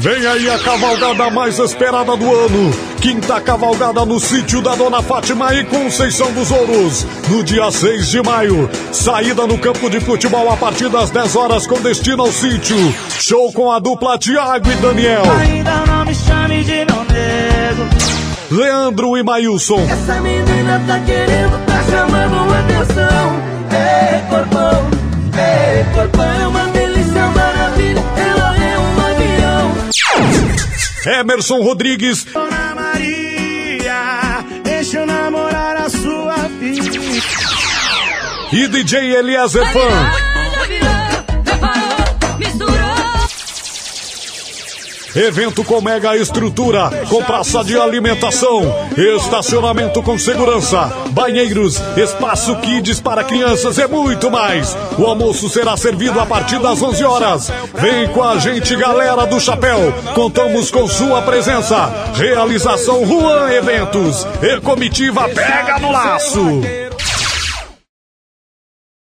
Vem aí a cavalgada mais esperada do ano. Quinta cavalgada no sítio da Dona Fátima e Conceição dos Ouros. No dia 6 de maio. Saída no campo de futebol a partir das 10 horas com destino ao sítio. Show com a dupla Tiago e Daniel. Ainda não me chame de meu nego. Leandro e Mailson. Essa menina tá querendo, tá chamando atenção. Ei, corpão, ei, corpão, Emerson Rodrigues. Dona Maria, deixa eu namorar a sua filha. E DJ Eliezer Fan. Evento com mega estrutura, com praça de alimentação, estacionamento com segurança, banheiros, espaço kids para crianças e muito mais. O almoço será servido a partir das 11 horas. Vem com a gente, galera do Chapéu. Contamos com sua presença. Realização Juan Eventos. E comitiva pega no laço.